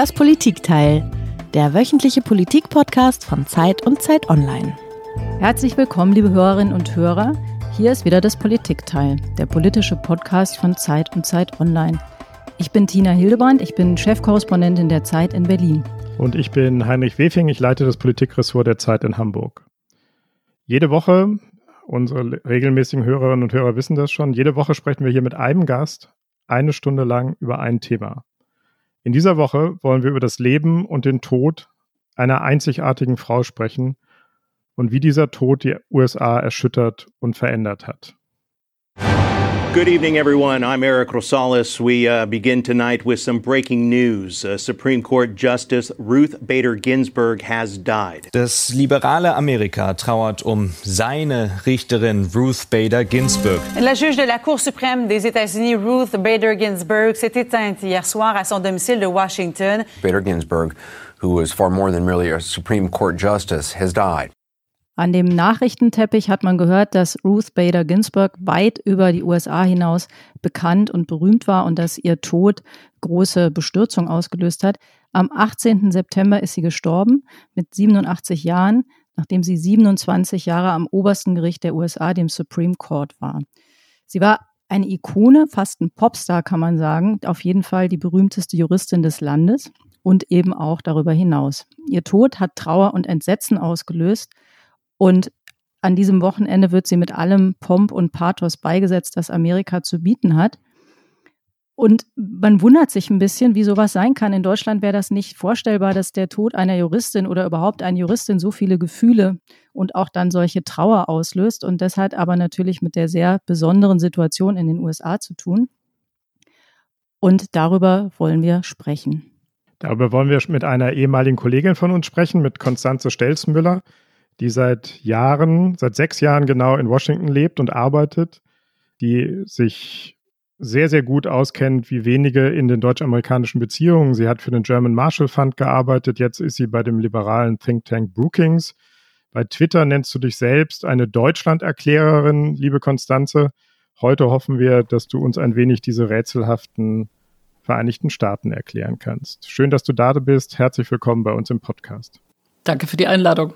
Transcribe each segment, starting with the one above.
Das Politikteil, der wöchentliche Politik-Podcast von Zeit und Zeit Online. Herzlich willkommen, liebe Hörerinnen und Hörer. Hier ist wieder das Politikteil, der politische Podcast von Zeit und Zeit Online. Ich bin Tina Hildebrand, ich bin Chefkorrespondentin der Zeit in Berlin. Und ich bin Heinrich Wefing, ich leite das Politikressort der Zeit in Hamburg. Jede Woche, unsere regelmäßigen Hörerinnen und Hörer wissen das schon, jede Woche sprechen wir hier mit einem Gast eine Stunde lang über ein Thema. In dieser Woche wollen wir über das Leben und den Tod einer einzigartigen Frau sprechen und wie dieser Tod die USA erschüttert und verändert hat. Good evening, everyone. I'm Eric Rosales. We uh, begin tonight with some breaking news. Uh, Supreme Court Justice Ruth Bader Ginsburg has died. Das liberale Amerika trauert um seine Richterin Ruth Bader Ginsburg. La juge de la Cour suprême des États-Unis, Ruth Bader Ginsburg, s'est éteinte hier soir à son domicile de Washington. Bader Ginsburg, who was far more than merely a Supreme Court justice, has died. An dem Nachrichtenteppich hat man gehört, dass Ruth Bader Ginsburg weit über die USA hinaus bekannt und berühmt war und dass ihr Tod große Bestürzung ausgelöst hat. Am 18. September ist sie gestorben mit 87 Jahren, nachdem sie 27 Jahre am obersten Gericht der USA, dem Supreme Court, war. Sie war eine Ikone, fast ein Popstar kann man sagen, auf jeden Fall die berühmteste Juristin des Landes und eben auch darüber hinaus. Ihr Tod hat Trauer und Entsetzen ausgelöst und an diesem Wochenende wird sie mit allem Pomp und Pathos beigesetzt, das Amerika zu bieten hat. Und man wundert sich ein bisschen, wie sowas sein kann. In Deutschland wäre das nicht vorstellbar, dass der Tod einer Juristin oder überhaupt eine Juristin so viele Gefühle und auch dann solche Trauer auslöst. Und das hat aber natürlich mit der sehr besonderen Situation in den USA zu tun. Und darüber wollen wir sprechen. Darüber wollen wir mit einer ehemaligen Kollegin von uns sprechen, mit Konstanze Stelzmüller die seit Jahren, seit sechs Jahren genau in Washington lebt und arbeitet, die sich sehr, sehr gut auskennt, wie wenige in den deutsch-amerikanischen Beziehungen. Sie hat für den German Marshall Fund gearbeitet, jetzt ist sie bei dem liberalen Think Tank Brookings. Bei Twitter nennst du dich selbst eine Deutschland-Erklärerin, liebe Konstanze. Heute hoffen wir, dass du uns ein wenig diese rätselhaften Vereinigten Staaten erklären kannst. Schön, dass du da bist. Herzlich willkommen bei uns im Podcast. Danke für die Einladung.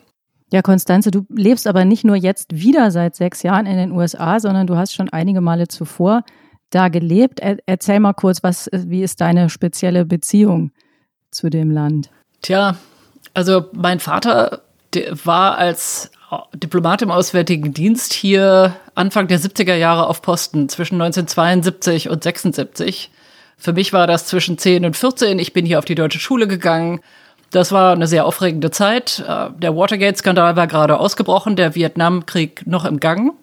Ja, Konstanze, du lebst aber nicht nur jetzt wieder seit sechs Jahren in den USA, sondern du hast schon einige Male zuvor da gelebt. Er, erzähl mal kurz, was, wie ist deine spezielle Beziehung zu dem Land? Tja, also mein Vater war als Diplomat im Auswärtigen Dienst hier Anfang der 70er Jahre auf Posten zwischen 1972 und 76. Für mich war das zwischen 10 und 14. Ich bin hier auf die deutsche Schule gegangen, das war eine sehr aufregende Zeit. Äh, der Watergate-Skandal war gerade ausgebrochen, der Vietnamkrieg noch im Gang.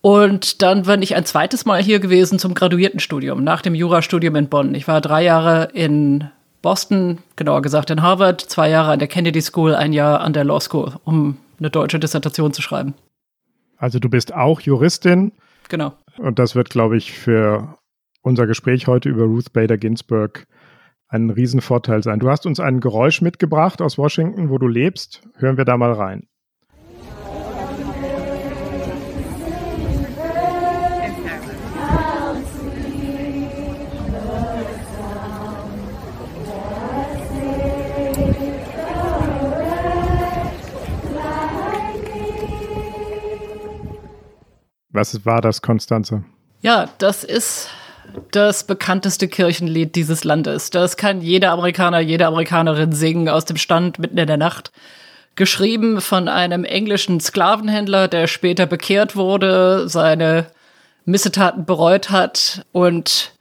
Und dann bin ich ein zweites Mal hier gewesen zum Graduiertenstudium, nach dem Jurastudium in Bonn. Ich war drei Jahre in Boston, genauer gesagt in Harvard, zwei Jahre an der Kennedy School, ein Jahr an der Law School, um eine deutsche Dissertation zu schreiben. Also du bist auch Juristin. Genau. Und das wird, glaube ich, für unser Gespräch heute über Ruth Bader Ginsburg ein Riesenvorteil sein. Du hast uns ein Geräusch mitgebracht aus Washington, wo du lebst. Hören wir da mal rein. Was war das, Konstanze? Ja, das ist das bekannteste Kirchenlied dieses Landes. Das kann jeder Amerikaner, jede Amerikanerin singen aus dem Stand mitten in der Nacht. Geschrieben von einem englischen Sklavenhändler, der später bekehrt wurde, seine Missetaten bereut hat und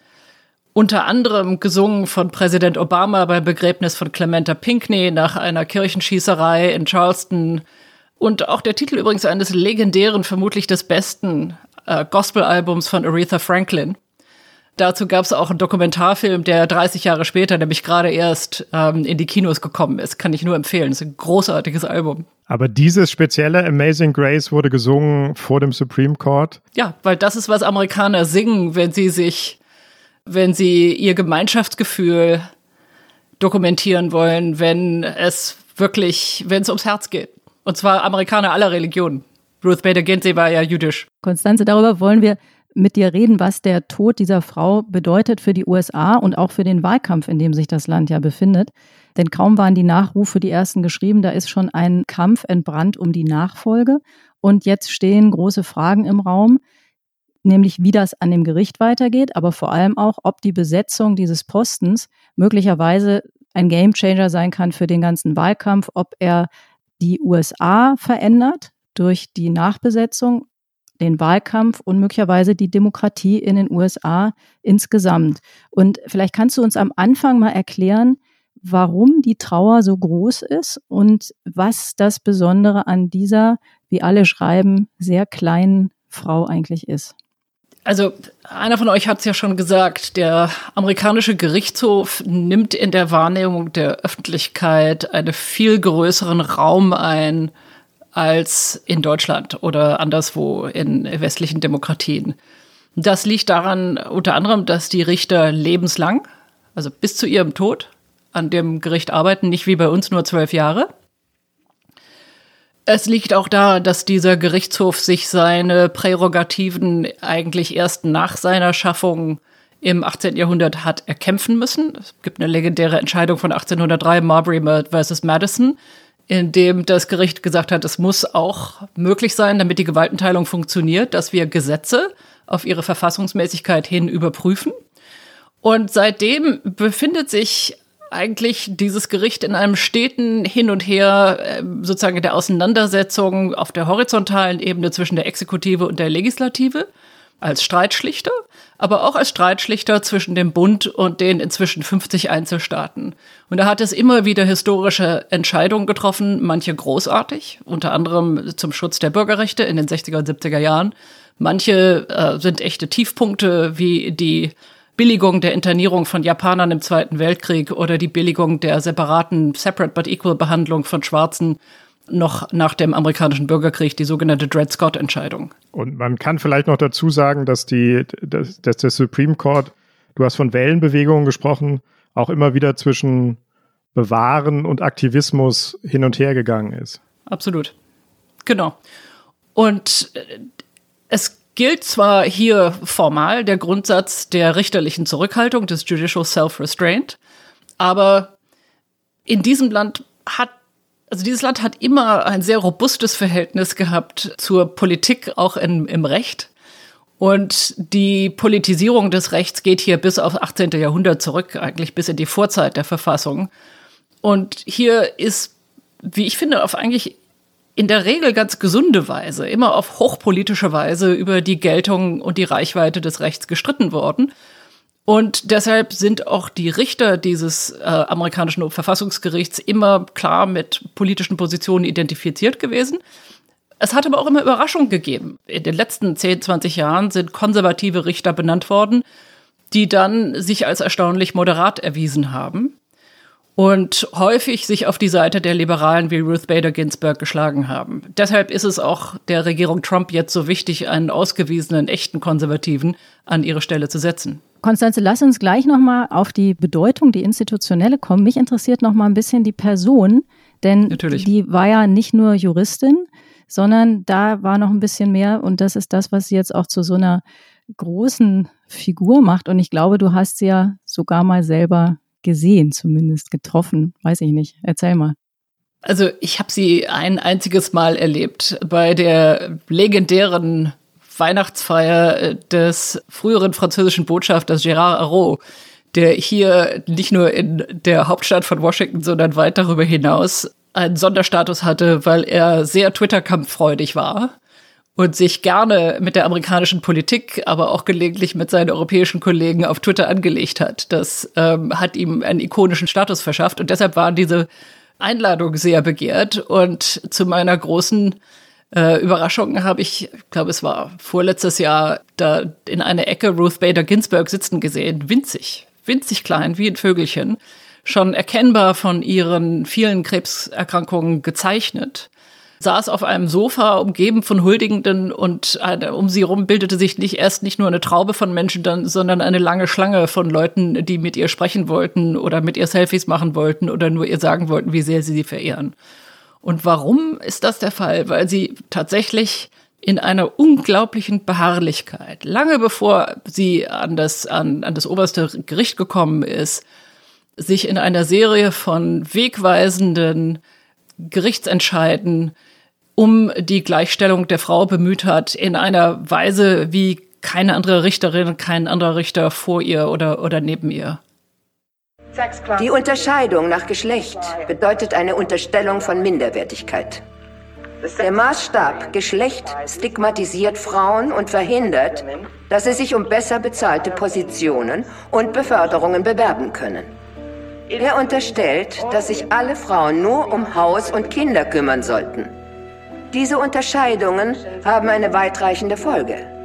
unter anderem gesungen von Präsident Obama beim Begräbnis von Clementa Pinckney nach einer Kirchenschießerei in Charleston. Und auch der Titel übrigens eines legendären, vermutlich des besten äh, Gospel-Albums von Aretha Franklin. Dazu gab es auch einen Dokumentarfilm, der 30 Jahre später, nämlich gerade erst ähm, in die Kinos gekommen ist. Kann ich nur empfehlen. Es ist ein großartiges Album. Aber dieses spezielle Amazing Grace wurde gesungen vor dem Supreme Court? Ja, weil das ist, was Amerikaner singen, wenn sie sich, wenn sie ihr Gemeinschaftsgefühl dokumentieren wollen, wenn es wirklich, wenn es ums Herz geht. Und zwar Amerikaner aller Religionen. Ruth Bader Ginsburg war ja jüdisch. Konstanze, darüber wollen wir mit dir reden, was der Tod dieser Frau bedeutet für die USA und auch für den Wahlkampf, in dem sich das Land ja befindet. Denn kaum waren die Nachrufe die ersten geschrieben, da ist schon ein Kampf entbrannt um die Nachfolge. Und jetzt stehen große Fragen im Raum, nämlich wie das an dem Gericht weitergeht, aber vor allem auch, ob die Besetzung dieses Postens möglicherweise ein Gamechanger sein kann für den ganzen Wahlkampf, ob er die USA verändert durch die Nachbesetzung, den Wahlkampf und möglicherweise die Demokratie in den USA insgesamt. Und vielleicht kannst du uns am Anfang mal erklären, warum die Trauer so groß ist und was das Besondere an dieser, wie alle schreiben, sehr kleinen Frau eigentlich ist. Also einer von euch hat es ja schon gesagt, der amerikanische Gerichtshof nimmt in der Wahrnehmung der Öffentlichkeit einen viel größeren Raum ein als in Deutschland oder anderswo in westlichen Demokratien. Das liegt daran unter anderem, dass die Richter lebenslang, also bis zu ihrem Tod, an dem Gericht arbeiten, nicht wie bei uns nur zwölf Jahre. Es liegt auch da, dass dieser Gerichtshof sich seine Prärogativen eigentlich erst nach seiner Schaffung im 18. Jahrhundert hat erkämpfen müssen. Es gibt eine legendäre Entscheidung von 1803, Marbury versus Madison, in dem das Gericht gesagt hat, es muss auch möglich sein, damit die Gewaltenteilung funktioniert, dass wir Gesetze auf ihre Verfassungsmäßigkeit hin überprüfen. Und seitdem befindet sich eigentlich dieses Gericht in einem steten Hin und Her, äh, sozusagen der Auseinandersetzung auf der horizontalen Ebene zwischen der Exekutive und der Legislative als Streitschlichter, aber auch als Streitschlichter zwischen dem Bund und den inzwischen 50 Einzelstaaten. Und da hat es immer wieder historische Entscheidungen getroffen, manche großartig, unter anderem zum Schutz der Bürgerrechte in den 60er und 70er Jahren. Manche äh, sind echte Tiefpunkte wie die Billigung der Internierung von Japanern im Zweiten Weltkrieg oder die Billigung der separaten Separate but Equal Behandlung von Schwarzen noch nach dem amerikanischen Bürgerkrieg, die sogenannte Dred Scott-Entscheidung. Und man kann vielleicht noch dazu sagen, dass, die, dass, dass der Supreme Court, du hast von Wellenbewegungen gesprochen, auch immer wieder zwischen Bewahren und Aktivismus hin und her gegangen ist. Absolut. Genau. Und äh, es gilt zwar hier formal der Grundsatz der richterlichen Zurückhaltung, des Judicial Self-Restraint, aber in diesem Land hat also dieses Land hat immer ein sehr robustes Verhältnis gehabt zur Politik, auch in, im Recht. Und die Politisierung des Rechts geht hier bis auf 18. Jahrhundert zurück, eigentlich bis in die Vorzeit der Verfassung. Und hier ist, wie ich finde, auf eigentlich in der Regel ganz gesunde Weise, immer auf hochpolitische Weise über die Geltung und die Reichweite des Rechts gestritten worden. Und deshalb sind auch die Richter dieses äh, amerikanischen Verfassungsgerichts immer klar mit politischen Positionen identifiziert gewesen. Es hat aber auch immer Überraschungen gegeben. In den letzten 10, 20 Jahren sind konservative Richter benannt worden, die dann sich als erstaunlich moderat erwiesen haben und häufig sich auf die Seite der Liberalen wie Ruth Bader Ginsburg geschlagen haben. Deshalb ist es auch der Regierung Trump jetzt so wichtig, einen ausgewiesenen, echten Konservativen an ihre Stelle zu setzen. Konstanze, lass uns gleich nochmal auf die Bedeutung, die institutionelle kommen. Mich interessiert nochmal ein bisschen die Person, denn Natürlich. die war ja nicht nur Juristin, sondern da war noch ein bisschen mehr und das ist das, was sie jetzt auch zu so einer großen Figur macht. Und ich glaube, du hast sie ja sogar mal selber gesehen, zumindest getroffen. Weiß ich nicht. Erzähl mal. Also ich habe sie ein einziges Mal erlebt bei der legendären Weihnachtsfeier äh, des früheren französischen Botschafters Gérard Arrault, der hier nicht nur in der Hauptstadt von Washington, sondern weit darüber hinaus einen Sonderstatus hatte, weil er sehr Twitter-kampffreudig war und sich gerne mit der amerikanischen Politik, aber auch gelegentlich mit seinen europäischen Kollegen auf Twitter angelegt hat. Das ähm, hat ihm einen ikonischen Status verschafft und deshalb war diese Einladung sehr begehrt. Und zu meiner großen äh, Überraschung habe ich, ich glaube, es war vorletztes Jahr, da in einer Ecke Ruth Bader Ginsburg sitzen gesehen, winzig, winzig klein, wie ein Vögelchen, schon erkennbar von ihren vielen Krebserkrankungen gezeichnet. Saß auf einem Sofa, umgeben von Huldigenden und eine, um sie herum bildete sich nicht erst nicht nur eine Traube von Menschen, dann, sondern eine lange Schlange von Leuten, die mit ihr sprechen wollten oder mit ihr Selfies machen wollten oder nur ihr sagen wollten, wie sehr sie sie verehren. Und warum ist das der Fall? Weil sie tatsächlich in einer unglaublichen Beharrlichkeit. Lange bevor sie an das, an, an das oberste Gericht gekommen ist, sich in einer Serie von wegweisenden Gerichtsentscheiden um die Gleichstellung der Frau bemüht hat, in einer Weise, wie keine andere Richterin, kein anderer Richter vor ihr oder, oder neben ihr. Die Unterscheidung nach Geschlecht bedeutet eine Unterstellung von Minderwertigkeit. Der Maßstab Geschlecht stigmatisiert Frauen und verhindert, dass sie sich um besser bezahlte Positionen und Beförderungen bewerben können. Er unterstellt, dass sich alle Frauen nur um Haus und Kinder kümmern sollten. Diese Unterscheidungen haben eine weitreichende Folge.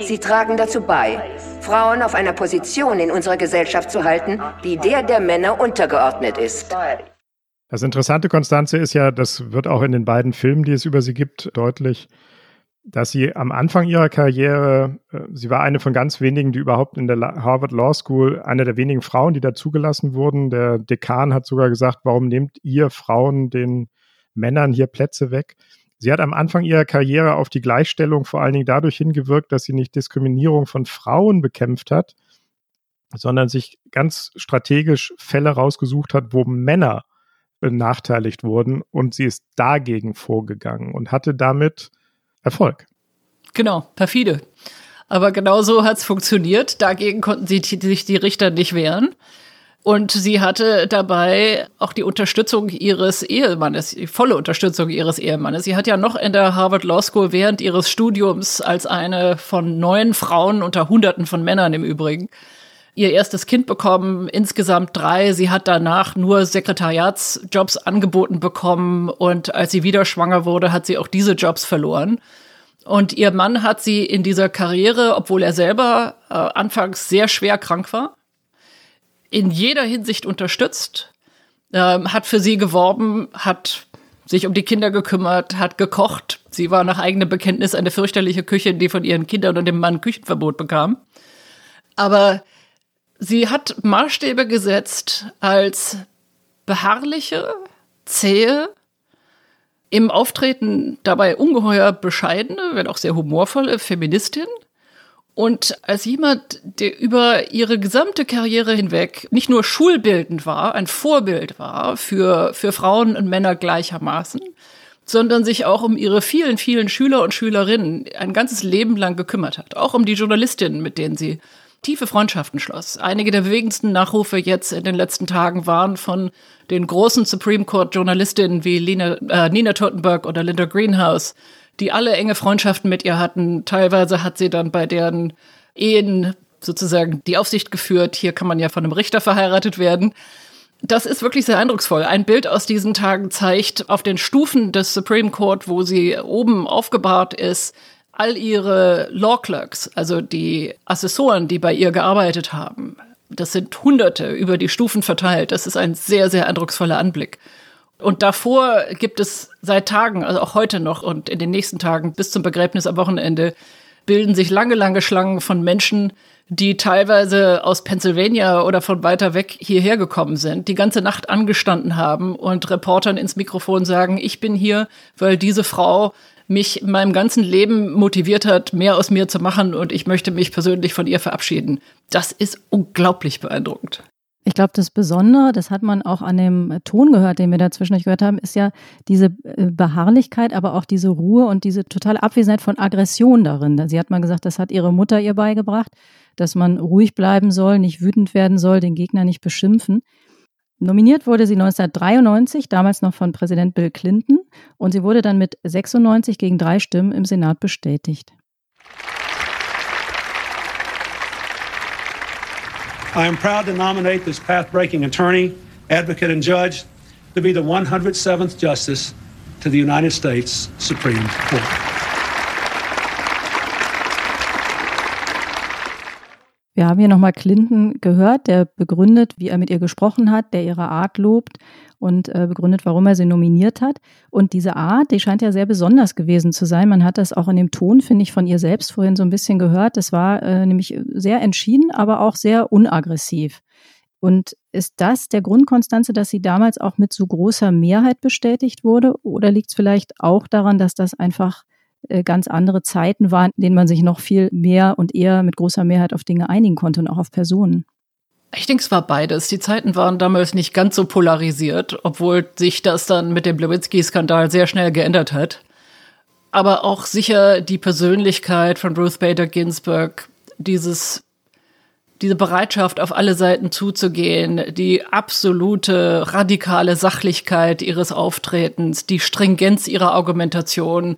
Sie tragen dazu bei, Frauen auf einer Position in unserer Gesellschaft zu halten, die der der Männer untergeordnet ist. Das Interessante, Konstanze, ist ja, das wird auch in den beiden Filmen, die es über sie gibt, deutlich, dass sie am Anfang ihrer Karriere, äh, sie war eine von ganz wenigen, die überhaupt in der Harvard Law School, eine der wenigen Frauen, die da zugelassen wurden. Der Dekan hat sogar gesagt, warum nehmt ihr Frauen den Männern hier Plätze weg? Sie hat am Anfang ihrer Karriere auf die Gleichstellung vor allen Dingen dadurch hingewirkt, dass sie nicht Diskriminierung von Frauen bekämpft hat, sondern sich ganz strategisch Fälle rausgesucht hat, wo Männer benachteiligt wurden und sie ist dagegen vorgegangen und hatte damit Erfolg. Genau, perfide. Aber genau so hat es funktioniert. Dagegen konnten sie sich die Richter nicht wehren. Und sie hatte dabei auch die Unterstützung ihres Ehemannes, die volle Unterstützung ihres Ehemannes. Sie hat ja noch in der Harvard Law School während ihres Studiums als eine von neun Frauen unter Hunderten von Männern im Übrigen ihr erstes Kind bekommen, insgesamt drei. Sie hat danach nur Sekretariatsjobs angeboten bekommen und als sie wieder schwanger wurde, hat sie auch diese Jobs verloren. Und ihr Mann hat sie in dieser Karriere, obwohl er selber äh, anfangs sehr schwer krank war, in jeder Hinsicht unterstützt, äh, hat für sie geworben, hat sich um die Kinder gekümmert, hat gekocht. Sie war nach eigenem Bekenntnis eine fürchterliche Küche, die von ihren Kindern und dem Mann Küchenverbot bekam. Aber Sie hat Maßstäbe gesetzt als beharrliche, zähe, im Auftreten dabei ungeheuer bescheidene, wenn auch sehr humorvolle Feministin. Und als jemand, der über ihre gesamte Karriere hinweg nicht nur schulbildend war, ein Vorbild war für, für Frauen und Männer gleichermaßen, sondern sich auch um ihre vielen, vielen Schüler und Schülerinnen ein ganzes Leben lang gekümmert hat. Auch um die Journalistinnen, mit denen sie tiefe Freundschaften schloss. Einige der bewegendsten Nachrufe jetzt in den letzten Tagen waren von den großen Supreme Court Journalistinnen wie Lina, äh, Nina Totenberg oder Linda Greenhouse, die alle enge Freundschaften mit ihr hatten. Teilweise hat sie dann bei deren Ehen sozusagen die Aufsicht geführt. Hier kann man ja von einem Richter verheiratet werden. Das ist wirklich sehr eindrucksvoll. Ein Bild aus diesen Tagen zeigt auf den Stufen des Supreme Court, wo sie oben aufgebahrt ist, all ihre Law Clerks, also die Assessoren, die bei ihr gearbeitet haben, das sind Hunderte über die Stufen verteilt. Das ist ein sehr, sehr eindrucksvoller Anblick. Und davor gibt es seit Tagen, also auch heute noch und in den nächsten Tagen bis zum Begräbnis am Wochenende, bilden sich lange, lange Schlangen von Menschen, die teilweise aus Pennsylvania oder von weiter weg hierher gekommen sind, die ganze Nacht angestanden haben und Reportern ins Mikrofon sagen, ich bin hier, weil diese Frau mich in meinem ganzen Leben motiviert hat, mehr aus mir zu machen und ich möchte mich persönlich von ihr verabschieden. Das ist unglaublich beeindruckend. Ich glaube, das Besondere, das hat man auch an dem Ton gehört, den wir dazwischen gehört haben, ist ja diese äh, Beharrlichkeit, aber auch diese Ruhe und diese totale Abwesenheit von Aggression darin. Sie hat mal gesagt, das hat ihre Mutter ihr beigebracht, dass man ruhig bleiben soll, nicht wütend werden soll, den Gegner nicht beschimpfen. Nominiert wurde sie 1993, damals noch von Präsident Bill Clinton, und sie wurde dann mit 96 gegen drei Stimmen im Senat bestätigt. I am proud to nominate this path-breaking attorney, advocate, and judge to be the 107th Justice to the United States Supreme Court. Wir haben hier nochmal Clinton gehört, der begründet, wie er mit ihr gesprochen hat, der ihre Art lobt und äh, begründet, warum er sie nominiert hat. Und diese Art, die scheint ja sehr besonders gewesen zu sein. Man hat das auch in dem Ton, finde ich, von ihr selbst vorhin so ein bisschen gehört. Das war äh, nämlich sehr entschieden, aber auch sehr unaggressiv. Und ist das der Grund, Konstanze, dass sie damals auch mit so großer Mehrheit bestätigt wurde? Oder liegt es vielleicht auch daran, dass das einfach ganz andere Zeiten waren, in denen man sich noch viel mehr und eher mit großer Mehrheit auf Dinge einigen konnte und auch auf Personen. Ich denke, es war beides. Die Zeiten waren damals nicht ganz so polarisiert, obwohl sich das dann mit dem Lewinsky-Skandal sehr schnell geändert hat. Aber auch sicher die Persönlichkeit von Ruth Bader Ginsburg, dieses, diese Bereitschaft, auf alle Seiten zuzugehen, die absolute radikale Sachlichkeit ihres Auftretens, die Stringenz ihrer Argumentation,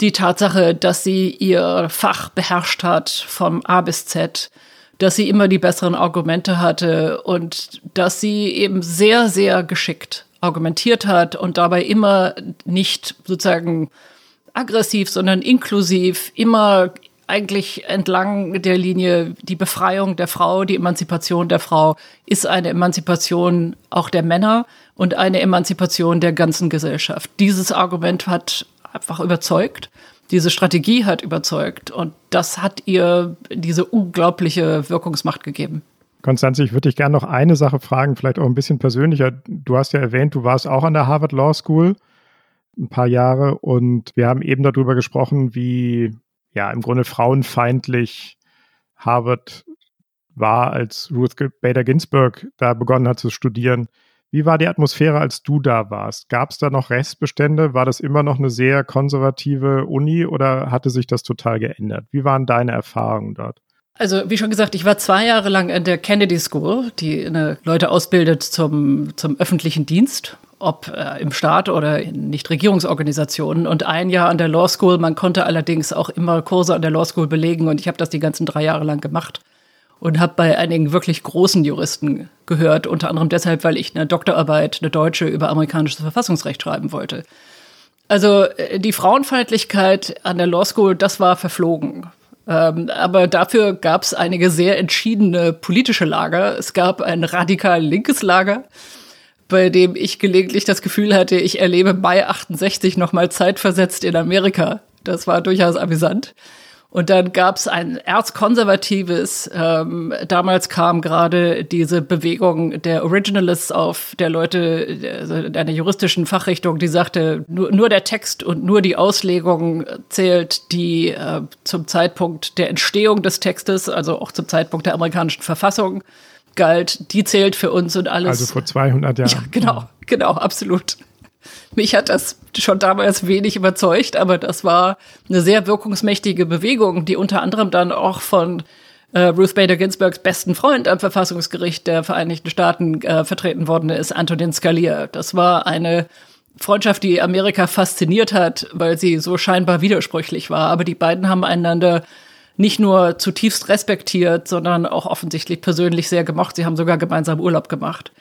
die Tatsache, dass sie ihr Fach beherrscht hat vom A bis Z, dass sie immer die besseren Argumente hatte und dass sie eben sehr, sehr geschickt argumentiert hat und dabei immer nicht sozusagen aggressiv, sondern inklusiv, immer eigentlich entlang der Linie, die Befreiung der Frau, die Emanzipation der Frau ist eine Emanzipation auch der Männer und eine Emanzipation der ganzen Gesellschaft. Dieses Argument hat einfach überzeugt. Diese Strategie hat überzeugt und das hat ihr diese unglaubliche Wirkungsmacht gegeben. Konstanze, ich würde dich gerne noch eine Sache fragen, vielleicht auch ein bisschen persönlicher. Du hast ja erwähnt, du warst auch an der Harvard Law School ein paar Jahre und wir haben eben darüber gesprochen, wie ja im Grunde frauenfeindlich Harvard war, als Ruth Bader Ginsburg da begonnen hat zu studieren. Wie war die Atmosphäre, als du da warst? Gab es da noch Restbestände? War das immer noch eine sehr konservative Uni oder hatte sich das total geändert? Wie waren deine Erfahrungen dort? Also, wie schon gesagt, ich war zwei Jahre lang in der Kennedy School, die Leute ausbildet zum, zum öffentlichen Dienst, ob äh, im Staat oder in Nichtregierungsorganisationen. Und ein Jahr an der Law School. Man konnte allerdings auch immer Kurse an der Law School belegen und ich habe das die ganzen drei Jahre lang gemacht und habe bei einigen wirklich großen Juristen gehört, unter anderem deshalb, weil ich eine Doktorarbeit, eine deutsche, über amerikanisches Verfassungsrecht schreiben wollte. Also äh, die Frauenfeindlichkeit an der Law School, das war verflogen. Ähm, aber dafür gab es einige sehr entschiedene politische Lager. Es gab ein radikal linkes Lager, bei dem ich gelegentlich das Gefühl hatte, ich erlebe Mai 68 nochmal zeitversetzt in Amerika. Das war durchaus amüsant. Und dann gab es ein erzkonservatives, ähm, damals kam gerade diese Bewegung der Originalists auf, der Leute also einer juristischen Fachrichtung, die sagte, nur, nur der Text und nur die Auslegung zählt, die äh, zum Zeitpunkt der Entstehung des Textes, also auch zum Zeitpunkt der amerikanischen Verfassung, galt, die zählt für uns und alles. Also vor 200 Jahren. Ja, genau, genau, absolut. Mich hat das schon damals wenig überzeugt, aber das war eine sehr wirkungsmächtige Bewegung, die unter anderem dann auch von äh, Ruth Bader Ginsburgs besten Freund am Verfassungsgericht der Vereinigten Staaten äh, vertreten worden ist, Antonin Scalia. Das war eine Freundschaft, die Amerika fasziniert hat, weil sie so scheinbar widersprüchlich war. Aber die beiden haben einander nicht nur zutiefst respektiert, sondern auch offensichtlich persönlich sehr gemocht. Sie haben sogar gemeinsam Urlaub gemacht.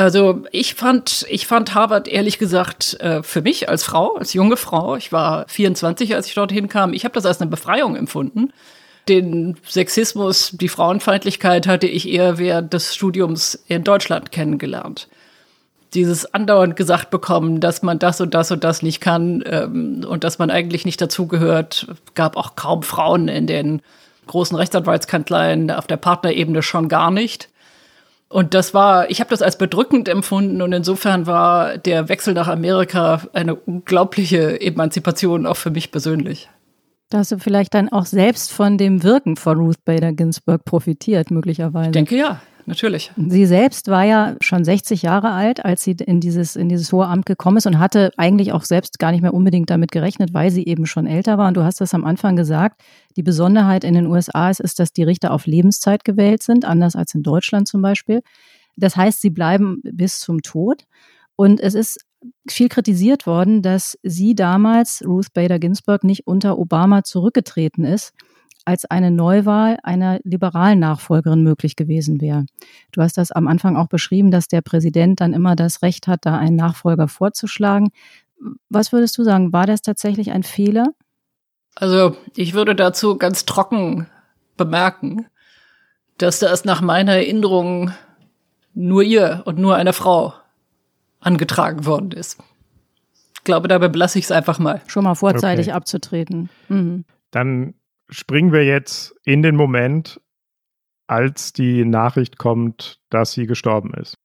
Also ich fand, ich fand Harvard ehrlich gesagt äh, für mich als Frau, als junge Frau, ich war 24, als ich dorthin kam, ich habe das als eine Befreiung empfunden. Den Sexismus, die Frauenfeindlichkeit hatte ich eher während des Studiums in Deutschland kennengelernt. Dieses andauernd gesagt bekommen, dass man das und das und das nicht kann ähm, und dass man eigentlich nicht dazugehört, gab auch kaum Frauen in den großen Rechtsanwaltskanzleien auf der Partnerebene schon gar nicht. Und das war, ich habe das als bedrückend empfunden und insofern war der Wechsel nach Amerika eine unglaubliche Emanzipation auch für mich persönlich. Da hast du vielleicht dann auch selbst von dem Wirken von Ruth Bader Ginsburg profitiert, möglicherweise. Ich denke ja natürlich. Sie selbst war ja schon 60 Jahre alt, als sie in dieses, in dieses hohe Amt gekommen ist und hatte eigentlich auch selbst gar nicht mehr unbedingt damit gerechnet, weil sie eben schon älter war. Und du hast das am Anfang gesagt. Die Besonderheit in den USA ist, ist, dass die Richter auf Lebenszeit gewählt sind, anders als in Deutschland zum Beispiel. Das heißt, sie bleiben bis zum Tod. Und es ist viel kritisiert worden, dass sie damals, Ruth Bader Ginsburg, nicht unter Obama zurückgetreten ist als eine Neuwahl einer liberalen Nachfolgerin möglich gewesen wäre. Du hast das am Anfang auch beschrieben, dass der Präsident dann immer das Recht hat, da einen Nachfolger vorzuschlagen. Was würdest du sagen, war das tatsächlich ein Fehler? Also ich würde dazu ganz trocken bemerken, dass das nach meiner Erinnerung nur ihr und nur einer Frau angetragen worden ist. Ich glaube, dabei belasse ich es einfach mal. Schon mal vorzeitig okay. abzutreten. Mhm. Dann springen wir jetzt in den Moment, als die Nachricht kommt, dass sie gestorben ist.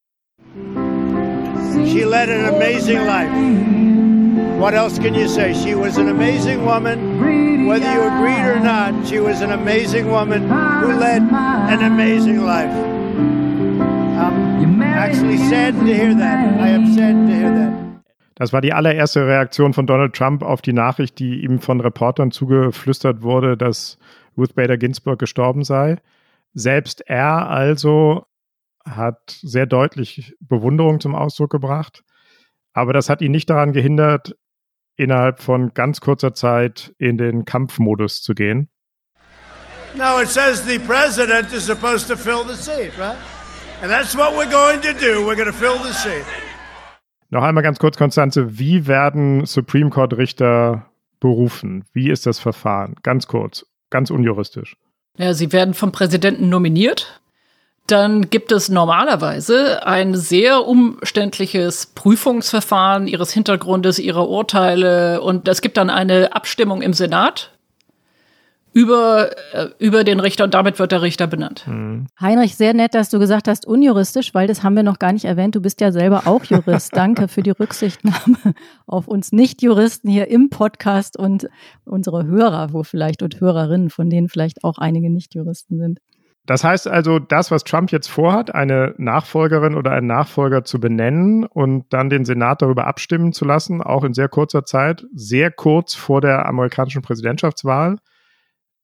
She led an amazing life. What else can you say? She was an amazing woman. Whether you agreed or not, she was an amazing woman who led an amazing life. I'm actually saddened to hear that. I am saddened to hear that. Das war die allererste Reaktion von Donald Trump auf die Nachricht, die ihm von Reportern zugeflüstert wurde, dass Ruth Bader Ginsburg gestorben sei. Selbst er also hat sehr deutlich Bewunderung zum Ausdruck gebracht. Aber das hat ihn nicht daran gehindert, innerhalb von ganz kurzer Zeit in den Kampfmodus zu gehen. No, it says the president is supposed to fill the seat, right? And that's what we're going to do. We're going to fill the seat. Noch einmal ganz kurz, Konstanze, wie werden Supreme Court Richter berufen? Wie ist das Verfahren? Ganz kurz, ganz unjuristisch. Ja, sie werden vom Präsidenten nominiert dann gibt es normalerweise ein sehr umständliches Prüfungsverfahren ihres Hintergrundes, ihrer Urteile und es gibt dann eine Abstimmung im Senat über, äh, über den Richter und damit wird der Richter benannt. Mhm. Heinrich, sehr nett, dass du gesagt hast, unjuristisch, weil das haben wir noch gar nicht erwähnt. Du bist ja selber auch Jurist. Danke für die Rücksichtnahme auf uns Nicht-Juristen hier im Podcast und unsere Hörer, wo vielleicht und Hörerinnen, von denen vielleicht auch einige Nicht-Juristen sind. Das heißt also, das, was Trump jetzt vorhat, eine Nachfolgerin oder einen Nachfolger zu benennen und dann den Senat darüber abstimmen zu lassen, auch in sehr kurzer Zeit, sehr kurz vor der amerikanischen Präsidentschaftswahl,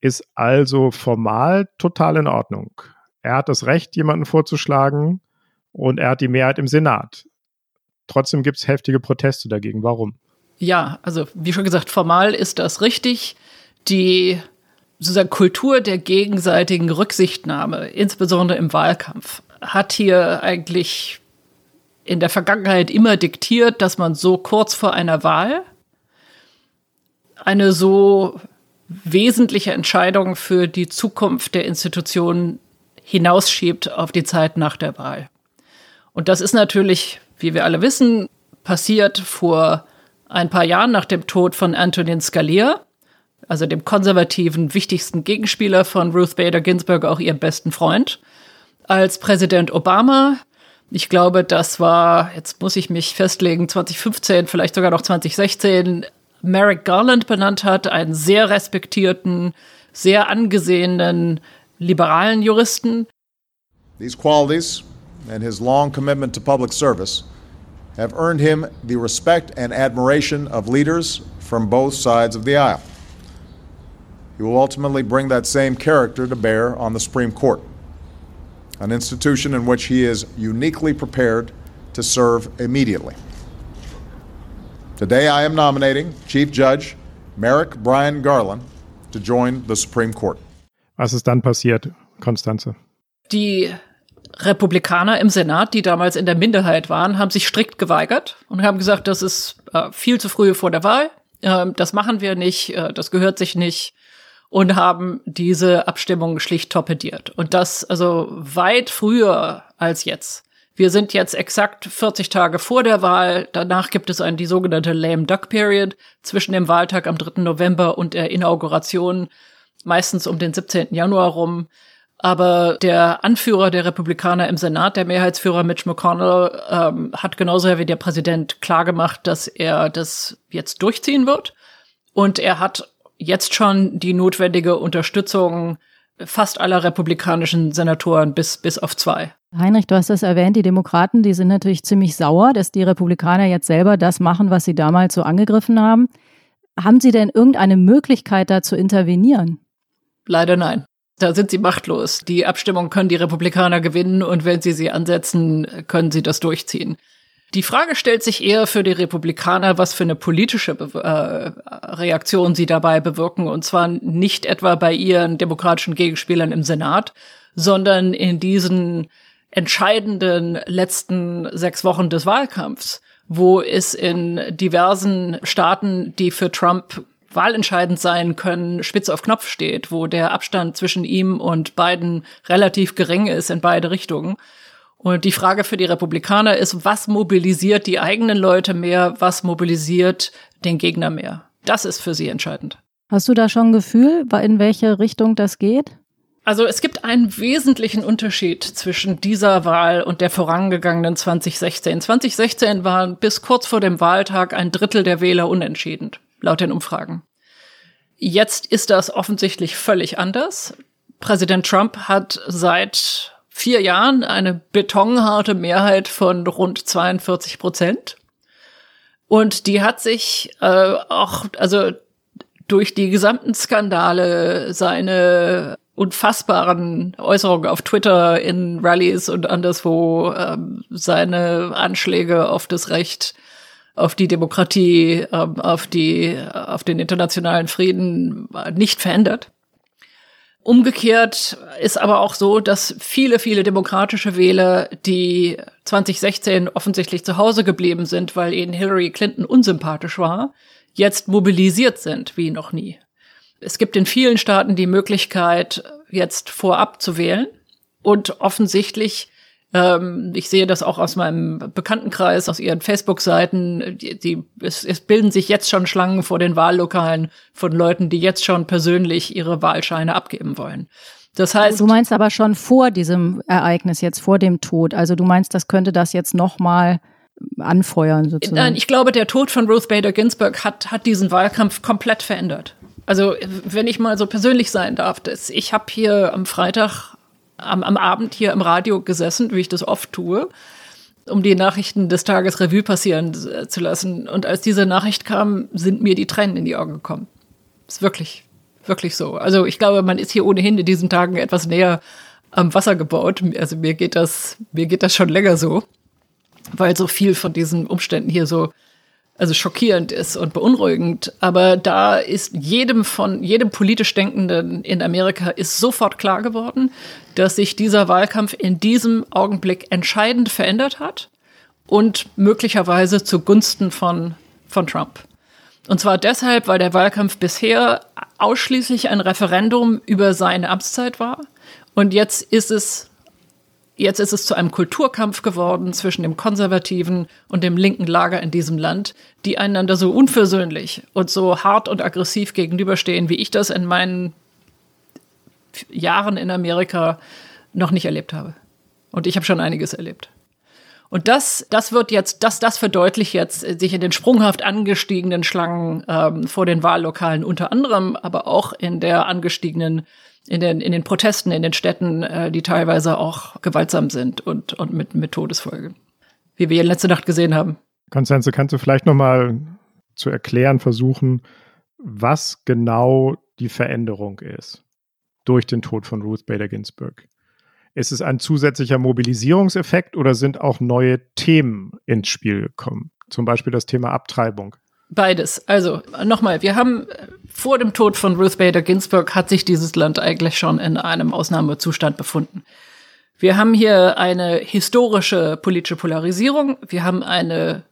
ist also formal total in Ordnung. Er hat das Recht, jemanden vorzuschlagen und er hat die Mehrheit im Senat. Trotzdem gibt es heftige Proteste dagegen. Warum? Ja, also wie schon gesagt, formal ist das richtig. Die sozusagen Kultur der gegenseitigen Rücksichtnahme, insbesondere im Wahlkampf, hat hier eigentlich in der Vergangenheit immer diktiert, dass man so kurz vor einer Wahl eine so wesentliche Entscheidung für die Zukunft der Institutionen hinausschiebt auf die Zeit nach der Wahl. Und das ist natürlich, wie wir alle wissen, passiert vor ein paar Jahren nach dem Tod von Antonin Scalia also dem konservativen wichtigsten Gegenspieler von Ruth Bader Ginsburg, auch ihrem besten Freund, als Präsident Obama. Ich glaube, das war, jetzt muss ich mich festlegen, 2015, vielleicht sogar noch 2016, Merrick Garland benannt hat, einen sehr respektierten, sehr angesehenen liberalen Juristen. These qualities and his long commitment to public service have earned him the respect and admiration of leaders from both sides of the aisle. He will ultimately bring that same character to bear on the Supreme Court, an institution in which he is uniquely prepared to serve immediately. Today, I am nominating Chief Judge Merrick Brian Garland to join the Supreme Court. Was ist dann passiert, Konstanze? Die Republikaner im Senat, die damals in der Minderheit waren, haben sich strikt geweigert und haben gesagt, das ist äh, viel zu früh vor der Wahl. Äh, das machen wir nicht, äh, das gehört sich nicht und haben diese Abstimmung schlicht torpediert. Und das also weit früher als jetzt. Wir sind jetzt exakt 40 Tage vor der Wahl. Danach gibt es ein, die sogenannte Lame Duck Period zwischen dem Wahltag am 3. November und der Inauguration, meistens um den 17. Januar rum. Aber der Anführer der Republikaner im Senat, der Mehrheitsführer Mitch McConnell, ähm, hat genauso wie der Präsident klargemacht, dass er das jetzt durchziehen wird. Und er hat jetzt schon die notwendige Unterstützung fast aller republikanischen Senatoren bis, bis auf zwei. Heinrich, du hast das erwähnt, die Demokraten, die sind natürlich ziemlich sauer, dass die Republikaner jetzt selber das machen, was sie damals so angegriffen haben. Haben sie denn irgendeine Möglichkeit, da zu intervenieren? Leider nein. Da sind sie machtlos. Die Abstimmung können die Republikaner gewinnen und wenn sie sie ansetzen, können sie das durchziehen. Die Frage stellt sich eher für die Republikaner, was für eine politische Be äh, Reaktion sie dabei bewirken. Und zwar nicht etwa bei ihren demokratischen Gegenspielern im Senat, sondern in diesen entscheidenden letzten sechs Wochen des Wahlkampfs, wo es in diversen Staaten, die für Trump wahlentscheidend sein können, spitz auf Knopf steht, wo der Abstand zwischen ihm und Biden relativ gering ist in beide Richtungen. Und die Frage für die Republikaner ist, was mobilisiert die eigenen Leute mehr, was mobilisiert den Gegner mehr? Das ist für sie entscheidend. Hast du da schon ein Gefühl, in welche Richtung das geht? Also es gibt einen wesentlichen Unterschied zwischen dieser Wahl und der vorangegangenen 2016. 2016 waren bis kurz vor dem Wahltag ein Drittel der Wähler unentschieden, laut den Umfragen. Jetzt ist das offensichtlich völlig anders. Präsident Trump hat seit vier Jahren eine betonharte Mehrheit von rund 42 Prozent. Und die hat sich äh, auch, also durch die gesamten Skandale, seine unfassbaren Äußerungen auf Twitter, in Rallyes und anderswo, ähm, seine Anschläge auf das Recht, auf die Demokratie, ähm, auf die, auf den internationalen Frieden nicht verändert. Umgekehrt ist aber auch so, dass viele, viele demokratische Wähler, die 2016 offensichtlich zu Hause geblieben sind, weil ihnen Hillary Clinton unsympathisch war, jetzt mobilisiert sind wie noch nie. Es gibt in vielen Staaten die Möglichkeit, jetzt vorab zu wählen. Und offensichtlich, ähm, ich sehe das auch aus meinem Bekanntenkreis, aus ihren Facebook-Seiten, die, die, es, es bilden sich jetzt schon Schlangen vor den Wahllokalen von Leuten, die jetzt schon persönlich ihre Wahlscheine abgeben wollen. Das heißt, du meinst aber schon vor diesem Ereignis jetzt, vor dem Tod. Also du meinst, das könnte das jetzt noch mal anfeuern sozusagen. Nein, ich glaube, der Tod von Ruth Bader Ginsburg hat, hat diesen Wahlkampf komplett verändert. Also, wenn ich mal so persönlich sein darf, das, ich habe hier am Freitag, am, am Abend hier im Radio gesessen, wie ich das oft tue, um die Nachrichten des Tages Revue passieren zu lassen. Und als diese Nachricht kam, sind mir die Tränen in die Augen gekommen. ist wirklich, wirklich so. Also, ich glaube, man ist hier ohnehin in diesen Tagen etwas näher am Wasser gebaut. Also, mir geht das, mir geht das schon länger so weil so viel von diesen Umständen hier so also schockierend ist und beunruhigend. Aber da ist jedem von jedem politisch Denkenden in Amerika ist sofort klar geworden, dass sich dieser Wahlkampf in diesem Augenblick entscheidend verändert hat und möglicherweise zugunsten von von Trump. Und zwar deshalb, weil der Wahlkampf bisher ausschließlich ein Referendum über seine Amtszeit war. Und jetzt ist es Jetzt ist es zu einem Kulturkampf geworden zwischen dem konservativen und dem linken Lager in diesem Land, die einander so unversöhnlich und so hart und aggressiv gegenüberstehen, wie ich das in meinen Jahren in Amerika noch nicht erlebt habe. Und ich habe schon einiges erlebt. Und das, das wird jetzt, das, das verdeutlicht jetzt sich in den sprunghaft angestiegenen Schlangen ähm, vor den Wahllokalen unter anderem, aber auch in der angestiegenen in den, in den Protesten in den Städten, äh, die teilweise auch gewaltsam sind und, und mit, mit Todesfolge. Wie wir letzte Nacht gesehen haben. Konstanze, kannst du vielleicht nochmal zu erklären versuchen, was genau die Veränderung ist durch den Tod von Ruth Bader Ginsburg? Ist es ein zusätzlicher Mobilisierungseffekt oder sind auch neue Themen ins Spiel gekommen? Zum Beispiel das Thema Abtreibung. Beides. Also nochmal, wir haben vor dem Tod von Ruth Bader Ginsburg hat sich dieses Land eigentlich schon in einem Ausnahmezustand befunden. Wir haben hier eine historische politische Polarisierung. Wir haben eine,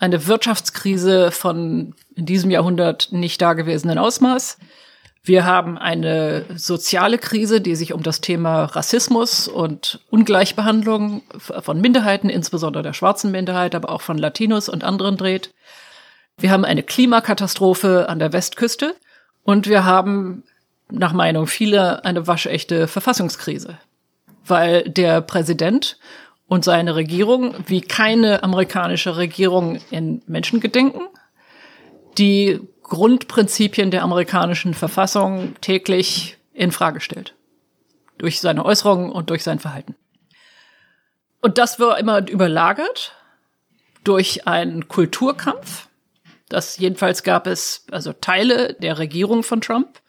eine Wirtschaftskrise von in diesem Jahrhundert nicht dagewesenen Ausmaß. Wir haben eine soziale Krise, die sich um das Thema Rassismus und Ungleichbehandlung von Minderheiten, insbesondere der schwarzen Minderheit, aber auch von Latinos und anderen dreht. Wir haben eine Klimakatastrophe an der Westküste und wir haben nach Meinung vieler eine waschechte Verfassungskrise, weil der Präsident und seine Regierung wie keine amerikanische Regierung in Menschengedenken die Grundprinzipien der amerikanischen Verfassung täglich in Frage stellt. Durch seine Äußerungen und durch sein Verhalten. Und das war immer überlagert durch einen Kulturkampf, das jedenfalls gab es also Teile der Regierung von Trump.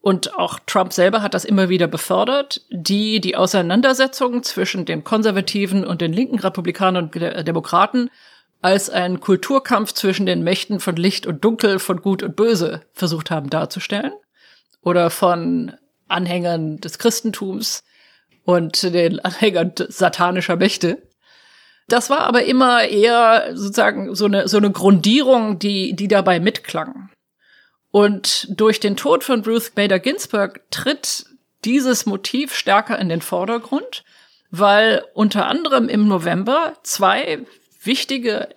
Und auch Trump selber hat das immer wieder befördert, die die Auseinandersetzung zwischen den Konservativen und den linken Republikanern und Demokraten als einen Kulturkampf zwischen den Mächten von Licht und Dunkel, von Gut und Böse versucht haben darzustellen. Oder von Anhängern des Christentums und den Anhängern satanischer Mächte. Das war aber immer eher sozusagen so eine, so eine Grundierung, die, die dabei mitklang. Und durch den Tod von Ruth Bader Ginsburg tritt dieses Motiv stärker in den Vordergrund, weil unter anderem im November zwei wichtige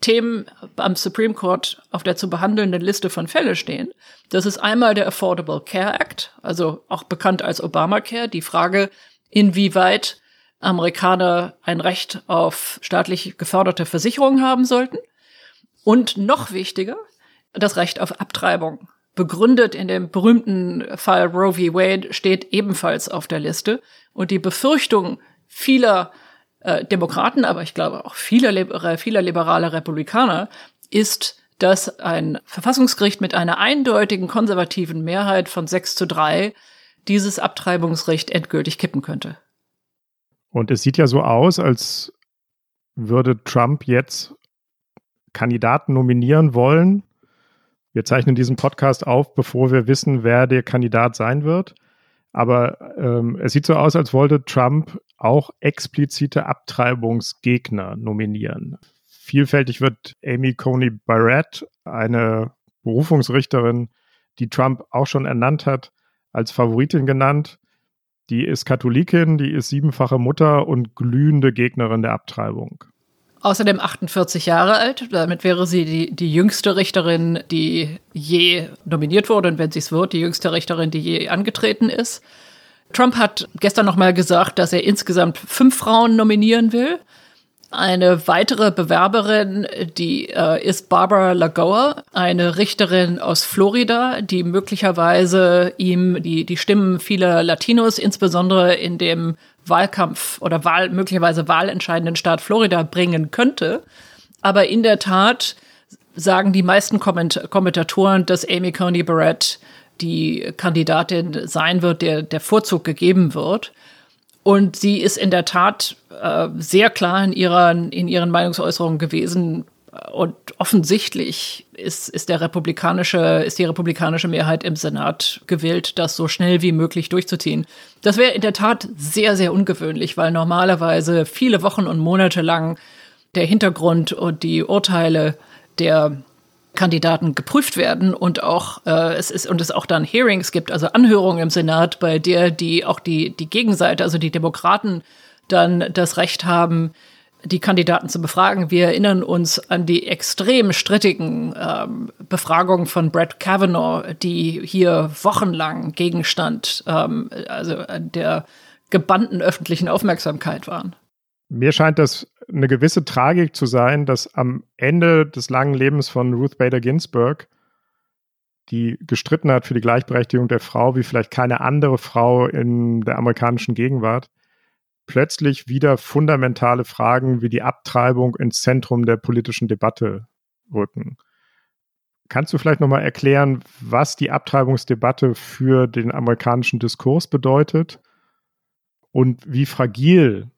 Themen am Supreme Court auf der zu behandelnden Liste von Fälle stehen. Das ist einmal der Affordable Care Act, also auch bekannt als Obamacare, die Frage, inwieweit Amerikaner ein Recht auf staatlich geförderte Versicherungen haben sollten. Und noch wichtiger, das Recht auf Abtreibung. Begründet in dem berühmten Fall Roe v. Wade steht ebenfalls auf der Liste. Und die Befürchtung vieler äh, Demokraten, aber ich glaube auch vieler, vieler liberaler Republikaner, ist, dass ein Verfassungsgericht mit einer eindeutigen konservativen Mehrheit von 6 zu 3 dieses Abtreibungsrecht endgültig kippen könnte. Und es sieht ja so aus, als würde Trump jetzt Kandidaten nominieren wollen. Wir zeichnen diesen Podcast auf, bevor wir wissen, wer der Kandidat sein wird. Aber ähm, es sieht so aus, als wollte Trump auch explizite Abtreibungsgegner nominieren. Vielfältig wird Amy Coney Barrett, eine Berufungsrichterin, die Trump auch schon ernannt hat, als Favoritin genannt. Die ist Katholikin, die ist siebenfache Mutter und glühende Gegnerin der Abtreibung. Außerdem 48 Jahre alt. Damit wäre sie die, die jüngste Richterin, die je nominiert wurde und wenn sie es wird, die jüngste Richterin, die je angetreten ist. Trump hat gestern noch mal gesagt, dass er insgesamt fünf Frauen nominieren will. Eine weitere Bewerberin, die äh, ist Barbara Lagoa, eine Richterin aus Florida, die möglicherweise ihm die, die Stimmen vieler Latinos, insbesondere in dem Wahlkampf oder Wahl, möglicherweise wahlentscheidenden Staat Florida bringen könnte. Aber in der Tat sagen die meisten Komment Kommentatoren, dass Amy Coney Barrett die Kandidatin sein wird, der der Vorzug gegeben wird. Und sie ist in der Tat äh, sehr klar in, ihrer, in ihren Meinungsäußerungen gewesen. Und offensichtlich ist, ist, der republikanische, ist die republikanische Mehrheit im Senat gewillt, das so schnell wie möglich durchzuziehen. Das wäre in der Tat sehr, sehr ungewöhnlich, weil normalerweise viele Wochen und Monate lang der Hintergrund und die Urteile der Kandidaten geprüft werden und auch äh, es ist und es auch dann Hearings gibt, also Anhörungen im Senat, bei der die auch die die Gegenseite, also die Demokraten dann das Recht haben, die Kandidaten zu befragen. Wir erinnern uns an die extrem strittigen ähm, Befragungen von Brett Kavanaugh, die hier wochenlang Gegenstand ähm, also der gebannten öffentlichen Aufmerksamkeit waren. Mir scheint das eine gewisse Tragik zu sein, dass am Ende des langen Lebens von Ruth Bader Ginsburg, die gestritten hat für die Gleichberechtigung der Frau, wie vielleicht keine andere Frau in der amerikanischen Gegenwart, plötzlich wieder fundamentale Fragen wie die Abtreibung ins Zentrum der politischen Debatte rücken. Kannst du vielleicht nochmal erklären, was die Abtreibungsdebatte für den amerikanischen Diskurs bedeutet und wie fragil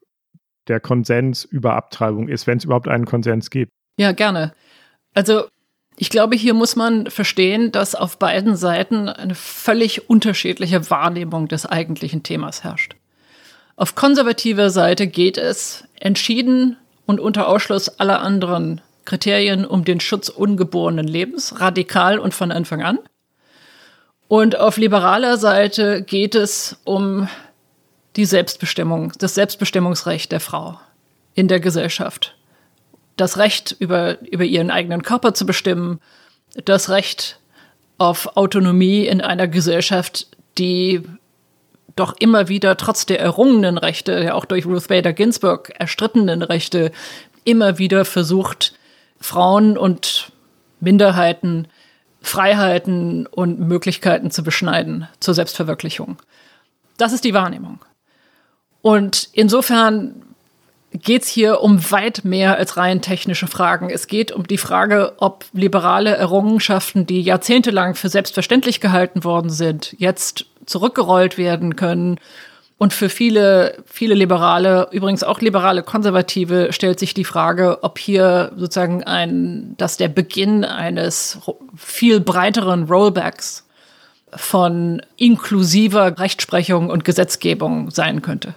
der Konsens über Abtreibung ist, wenn es überhaupt einen Konsens gibt. Ja, gerne. Also ich glaube, hier muss man verstehen, dass auf beiden Seiten eine völlig unterschiedliche Wahrnehmung des eigentlichen Themas herrscht. Auf konservativer Seite geht es entschieden und unter Ausschluss aller anderen Kriterien um den Schutz ungeborenen Lebens, radikal und von Anfang an. Und auf liberaler Seite geht es um die Selbstbestimmung, das Selbstbestimmungsrecht der Frau in der Gesellschaft. Das Recht, über, über ihren eigenen Körper zu bestimmen, das Recht auf Autonomie in einer Gesellschaft, die doch immer wieder trotz der errungenen Rechte, ja auch durch Ruth Bader Ginsburg erstrittenen Rechte, immer wieder versucht, Frauen und Minderheiten Freiheiten und Möglichkeiten zu beschneiden zur Selbstverwirklichung. Das ist die Wahrnehmung. Und insofern geht es hier um weit mehr als rein technische Fragen. Es geht um die Frage, ob liberale Errungenschaften, die jahrzehntelang für selbstverständlich gehalten worden sind, jetzt zurückgerollt werden können. Und für viele, viele Liberale, übrigens auch liberale Konservative, stellt sich die Frage, ob hier sozusagen ein, dass der Beginn eines viel breiteren Rollbacks von inklusiver Rechtsprechung und Gesetzgebung sein könnte.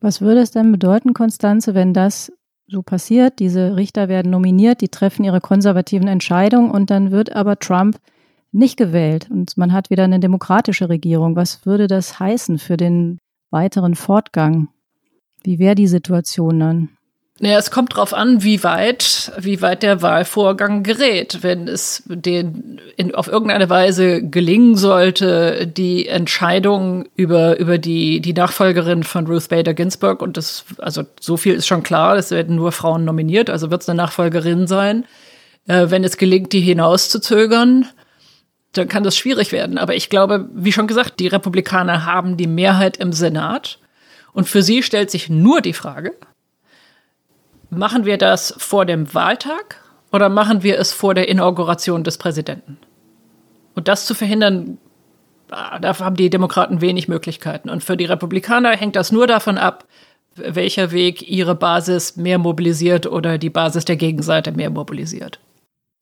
Was würde es denn bedeuten, Konstanze, wenn das so passiert? Diese Richter werden nominiert, die treffen ihre konservativen Entscheidungen und dann wird aber Trump nicht gewählt und man hat wieder eine demokratische Regierung. Was würde das heißen für den weiteren Fortgang? Wie wäre die Situation dann? Naja, es kommt drauf an, wie weit, wie weit der Wahlvorgang gerät. Wenn es den in, auf irgendeine Weise gelingen sollte, die Entscheidung über, über die, die Nachfolgerin von Ruth Bader Ginsburg, und das, also so viel ist schon klar, es werden nur Frauen nominiert, also wird es eine Nachfolgerin sein. Äh, wenn es gelingt, die hinauszuzögern, dann kann das schwierig werden. Aber ich glaube, wie schon gesagt, die Republikaner haben die Mehrheit im Senat. Und für sie stellt sich nur die Frage, Machen wir das vor dem Wahltag oder machen wir es vor der Inauguration des Präsidenten? Und das zu verhindern, ah, da haben die Demokraten wenig Möglichkeiten. Und für die Republikaner hängt das nur davon ab, welcher Weg ihre Basis mehr mobilisiert oder die Basis der Gegenseite mehr mobilisiert.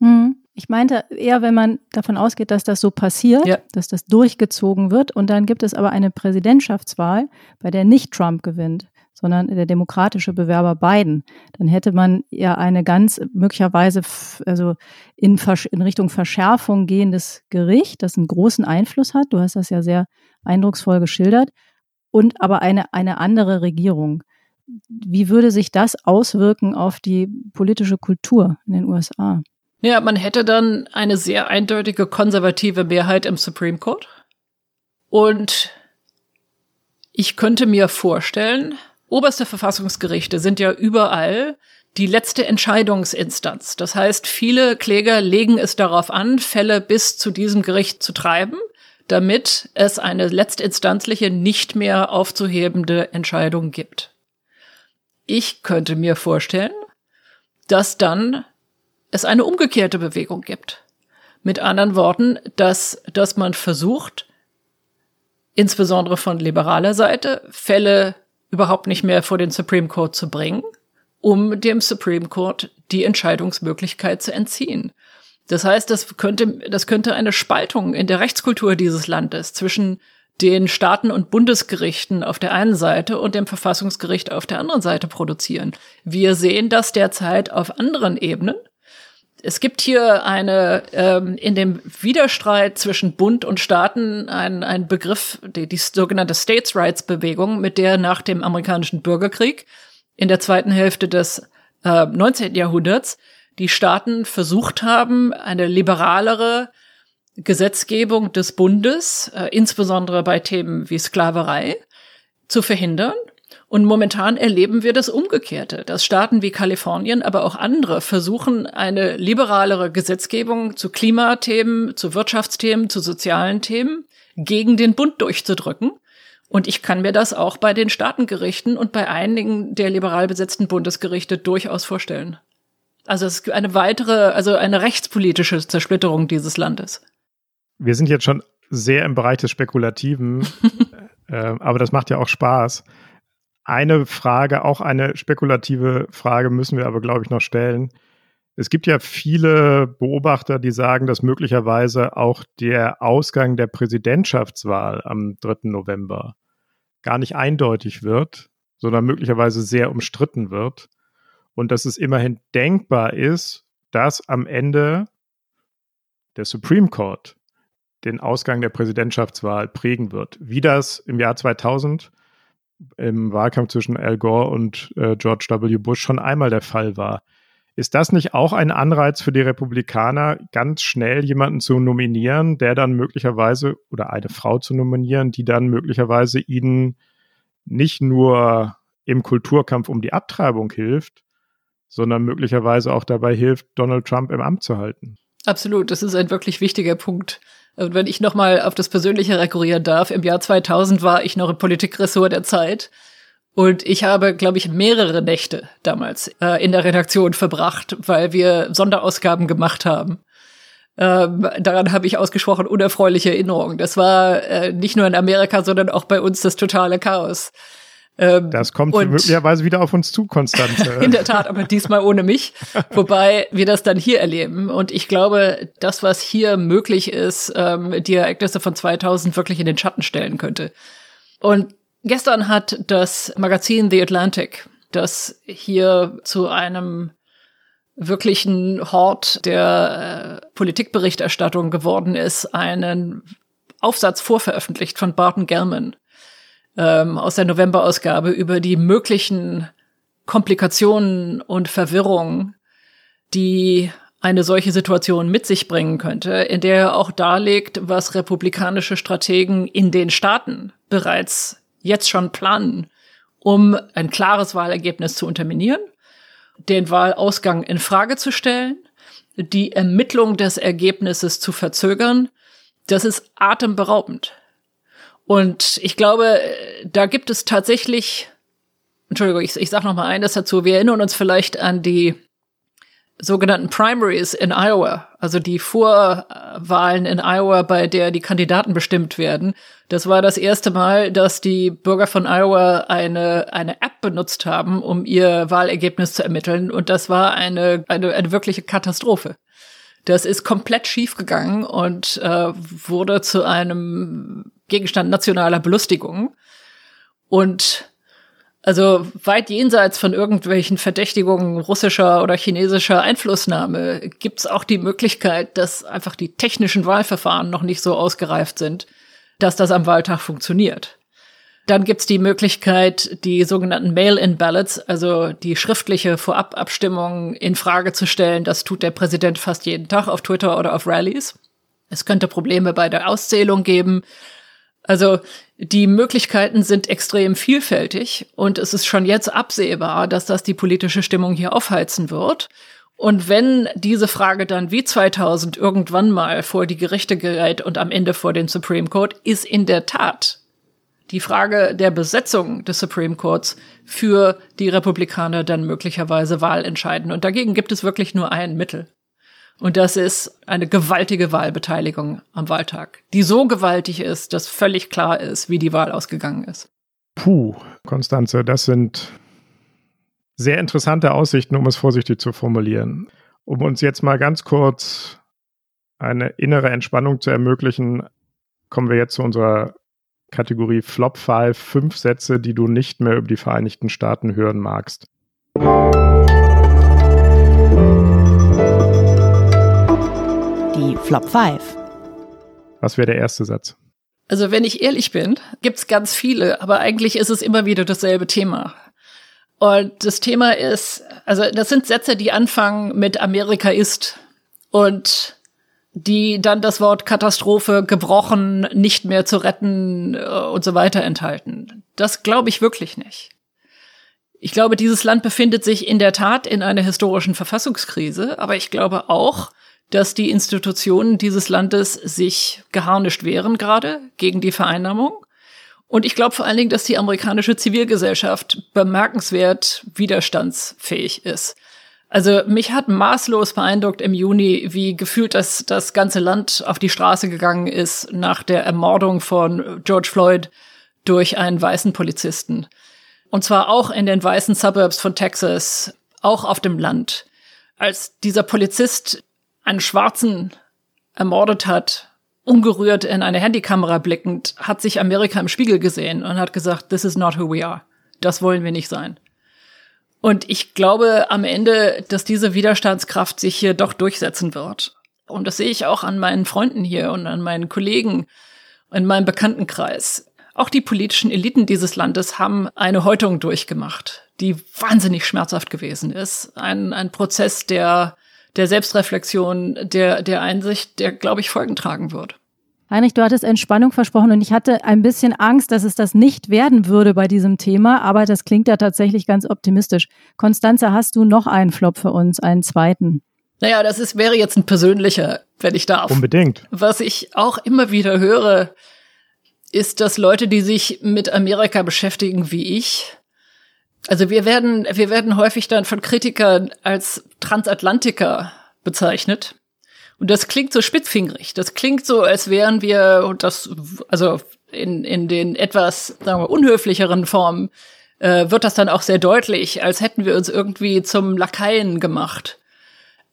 Hm. Ich meinte eher, wenn man davon ausgeht, dass das so passiert, ja. dass das durchgezogen wird und dann gibt es aber eine Präsidentschaftswahl, bei der nicht Trump gewinnt sondern der demokratische Bewerber Biden, dann hätte man ja eine ganz möglicherweise also in, in Richtung Verschärfung gehendes Gericht, das einen großen Einfluss hat. Du hast das ja sehr eindrucksvoll geschildert. Und aber eine, eine andere Regierung. Wie würde sich das auswirken auf die politische Kultur in den USA? Ja, man hätte dann eine sehr eindeutige konservative Mehrheit im Supreme Court. Und ich könnte mir vorstellen, Oberste Verfassungsgerichte sind ja überall die letzte Entscheidungsinstanz. Das heißt, viele Kläger legen es darauf an, Fälle bis zu diesem Gericht zu treiben, damit es eine letztinstanzliche, nicht mehr aufzuhebende Entscheidung gibt. Ich könnte mir vorstellen, dass dann es eine umgekehrte Bewegung gibt. Mit anderen Worten, dass, dass man versucht, insbesondere von liberaler Seite, Fälle überhaupt nicht mehr vor den Supreme Court zu bringen, um dem Supreme Court die Entscheidungsmöglichkeit zu entziehen. Das heißt, das könnte, das könnte eine Spaltung in der Rechtskultur dieses Landes zwischen den Staaten und Bundesgerichten auf der einen Seite und dem Verfassungsgericht auf der anderen Seite produzieren. Wir sehen das derzeit auf anderen Ebenen. Es gibt hier eine ähm, in dem Widerstreit zwischen Bund und Staaten ein, ein Begriff, die, die sogenannte States Rights Bewegung, mit der nach dem amerikanischen Bürgerkrieg in der zweiten Hälfte des äh, 19. Jahrhunderts die Staaten versucht haben, eine liberalere Gesetzgebung des Bundes, äh, insbesondere bei Themen wie Sklaverei, zu verhindern und momentan erleben wir das Umgekehrte, dass Staaten wie Kalifornien, aber auch andere versuchen, eine liberalere Gesetzgebung zu Klimathemen, zu Wirtschaftsthemen, zu sozialen Themen gegen den Bund durchzudrücken. Und ich kann mir das auch bei den Staatengerichten und bei einigen der liberal besetzten Bundesgerichte durchaus vorstellen. Also es ist eine weitere, also eine rechtspolitische Zersplitterung dieses Landes. Wir sind jetzt schon sehr im Bereich des Spekulativen, äh, aber das macht ja auch Spaß. Eine Frage, auch eine spekulative Frage müssen wir aber, glaube ich, noch stellen. Es gibt ja viele Beobachter, die sagen, dass möglicherweise auch der Ausgang der Präsidentschaftswahl am 3. November gar nicht eindeutig wird, sondern möglicherweise sehr umstritten wird. Und dass es immerhin denkbar ist, dass am Ende der Supreme Court den Ausgang der Präsidentschaftswahl prägen wird. Wie das im Jahr 2000 im Wahlkampf zwischen Al Gore und äh, George W. Bush schon einmal der Fall war. Ist das nicht auch ein Anreiz für die Republikaner, ganz schnell jemanden zu nominieren, der dann möglicherweise oder eine Frau zu nominieren, die dann möglicherweise ihnen nicht nur im Kulturkampf um die Abtreibung hilft, sondern möglicherweise auch dabei hilft, Donald Trump im Amt zu halten? Absolut, das ist ein wirklich wichtiger Punkt. Und wenn ich nochmal auf das Persönliche rekurrieren darf, im Jahr 2000 war ich noch im Politikressort der Zeit. Und ich habe, glaube ich, mehrere Nächte damals äh, in der Redaktion verbracht, weil wir Sonderausgaben gemacht haben. Ähm, daran habe ich ausgesprochen unerfreuliche Erinnerungen. Das war äh, nicht nur in Amerika, sondern auch bei uns das totale Chaos. Ähm, das kommt möglicherweise wieder auf uns zu, Konstanze. in der Tat, aber diesmal ohne mich. Wobei wir das dann hier erleben. Und ich glaube, das, was hier möglich ist, ähm, die Ereignisse von 2000 wirklich in den Schatten stellen könnte. Und gestern hat das Magazin The Atlantic, das hier zu einem wirklichen Hort der äh, Politikberichterstattung geworden ist, einen Aufsatz vorveröffentlicht von Barton Gellman ähm, aus der Novemberausgabe über die möglichen Komplikationen und Verwirrung, die eine solche Situation mit sich bringen könnte, in der er auch darlegt, was republikanische Strategen in den Staaten bereits jetzt schon planen, um ein klares Wahlergebnis zu unterminieren, den Wahlausgang in Frage zu stellen, die Ermittlung des Ergebnisses zu verzögern. Das ist atemberaubend. Und ich glaube, da gibt es tatsächlich, Entschuldigung, ich, ich sage noch mal eines dazu. Wir erinnern uns vielleicht an die sogenannten Primaries in Iowa, also die Vorwahlen in Iowa, bei der die Kandidaten bestimmt werden. Das war das erste Mal, dass die Bürger von Iowa eine, eine App benutzt haben, um ihr Wahlergebnis zu ermitteln. Und das war eine, eine, eine wirkliche Katastrophe. Das ist komplett schiefgegangen und äh, wurde zu einem Gegenstand nationaler Belustigung. Und also weit jenseits von irgendwelchen Verdächtigungen russischer oder chinesischer Einflussnahme gibt's auch die Möglichkeit, dass einfach die technischen Wahlverfahren noch nicht so ausgereift sind, dass das am Wahltag funktioniert. Dann gibt's die Möglichkeit, die sogenannten Mail-in-Ballots, also die schriftliche Vorababstimmung in Frage zu stellen. Das tut der Präsident fast jeden Tag auf Twitter oder auf Rallies. Es könnte Probleme bei der Auszählung geben. Also die Möglichkeiten sind extrem vielfältig und es ist schon jetzt absehbar, dass das die politische Stimmung hier aufheizen wird. Und wenn diese Frage dann wie 2000 irgendwann mal vor die Gerichte gerät und am Ende vor den Supreme Court, ist in der Tat die Frage der Besetzung des Supreme Courts für die Republikaner dann möglicherweise wahlentscheidend. Und dagegen gibt es wirklich nur ein Mittel. Und das ist eine gewaltige Wahlbeteiligung am Wahltag, die so gewaltig ist, dass völlig klar ist, wie die Wahl ausgegangen ist. Puh, Konstanze, das sind sehr interessante Aussichten, um es vorsichtig zu formulieren. Um uns jetzt mal ganz kurz eine innere Entspannung zu ermöglichen, kommen wir jetzt zu unserer Kategorie Flop 5, fünf Sätze, die du nicht mehr über die Vereinigten Staaten hören magst. Die Flop 5. Was wäre der erste Satz? Also wenn ich ehrlich bin, gibt's ganz viele, aber eigentlich ist es immer wieder dasselbe Thema. Und das Thema ist, also das sind Sätze, die anfangen mit Amerika ist und die dann das Wort Katastrophe gebrochen, nicht mehr zu retten äh, und so weiter enthalten. Das glaube ich wirklich nicht. Ich glaube, dieses Land befindet sich in der Tat in einer historischen Verfassungskrise, aber ich glaube auch, dass die Institutionen dieses Landes sich geharnischt wehren gerade gegen die Vereinnahmung. Und ich glaube vor allen Dingen, dass die amerikanische Zivilgesellschaft bemerkenswert widerstandsfähig ist. Also mich hat maßlos beeindruckt im Juni, wie gefühlt das, das ganze Land auf die Straße gegangen ist nach der Ermordung von George Floyd durch einen weißen Polizisten. Und zwar auch in den weißen Suburbs von Texas, auch auf dem Land. Als dieser Polizist einen Schwarzen ermordet hat, ungerührt in eine Handykamera blickend, hat sich Amerika im Spiegel gesehen und hat gesagt, this is not who we are. Das wollen wir nicht sein. Und ich glaube am Ende, dass diese Widerstandskraft sich hier doch durchsetzen wird. Und das sehe ich auch an meinen Freunden hier und an meinen Kollegen in meinem Bekanntenkreis. Auch die politischen Eliten dieses Landes haben eine Häutung durchgemacht, die wahnsinnig schmerzhaft gewesen ist. Ein, ein Prozess, der der Selbstreflexion, der, der Einsicht, der, glaube ich, Folgen tragen wird. Heinrich, du hattest Entspannung versprochen und ich hatte ein bisschen Angst, dass es das nicht werden würde bei diesem Thema, aber das klingt ja tatsächlich ganz optimistisch. Konstanze, hast du noch einen Flop für uns, einen zweiten? Naja, das ist, wäre jetzt ein persönlicher, wenn ich darf. Unbedingt. Was ich auch immer wieder höre, ist, dass Leute, die sich mit Amerika beschäftigen wie ich, also wir werden, wir werden häufig dann von Kritikern als Transatlantiker bezeichnet. Und das klingt so spitzfingerig. Das klingt so, als wären wir, und das, also in, in den etwas, sagen wir, unhöflicheren Formen, äh, wird das dann auch sehr deutlich, als hätten wir uns irgendwie zum Lakaien gemacht.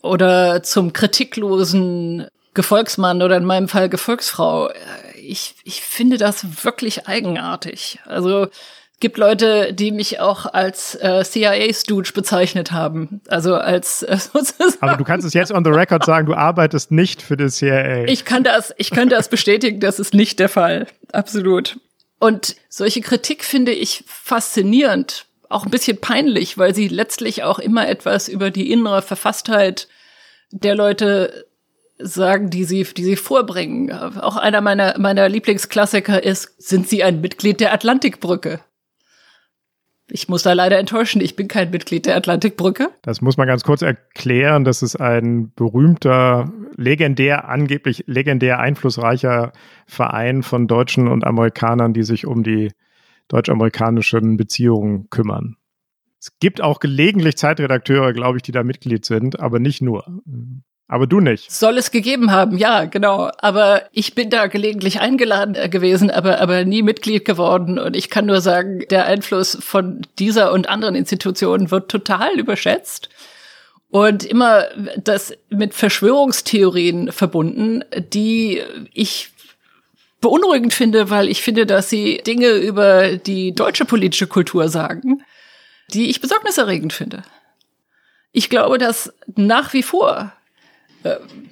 Oder zum kritiklosen Gefolgsmann oder in meinem Fall Gefolgsfrau. Ich, ich finde das wirklich eigenartig. Also, gibt Leute, die mich auch als äh, CIA-Stooge bezeichnet haben. Also als äh, sozusagen. Aber du kannst es jetzt on the record sagen, du arbeitest nicht für die CIA. Ich kann das, ich kann das bestätigen, das ist nicht der Fall. Absolut. Und solche Kritik finde ich faszinierend, auch ein bisschen peinlich, weil sie letztlich auch immer etwas über die innere Verfasstheit der Leute sagen, die sie, die sie vorbringen. Auch einer meiner, meiner Lieblingsklassiker ist, sind Sie ein Mitglied der Atlantikbrücke? Ich muss da leider enttäuschen, ich bin kein Mitglied der Atlantikbrücke. Das muss man ganz kurz erklären. Das ist ein berühmter, legendär, angeblich legendär einflussreicher Verein von Deutschen und Amerikanern, die sich um die deutsch-amerikanischen Beziehungen kümmern. Es gibt auch gelegentlich Zeitredakteure, glaube ich, die da Mitglied sind, aber nicht nur. Aber du nicht. Soll es gegeben haben, ja, genau. Aber ich bin da gelegentlich eingeladen äh, gewesen, aber, aber nie Mitglied geworden. Und ich kann nur sagen, der Einfluss von dieser und anderen Institutionen wird total überschätzt. Und immer das mit Verschwörungstheorien verbunden, die ich beunruhigend finde, weil ich finde, dass sie Dinge über die deutsche politische Kultur sagen, die ich besorgniserregend finde. Ich glaube, dass nach wie vor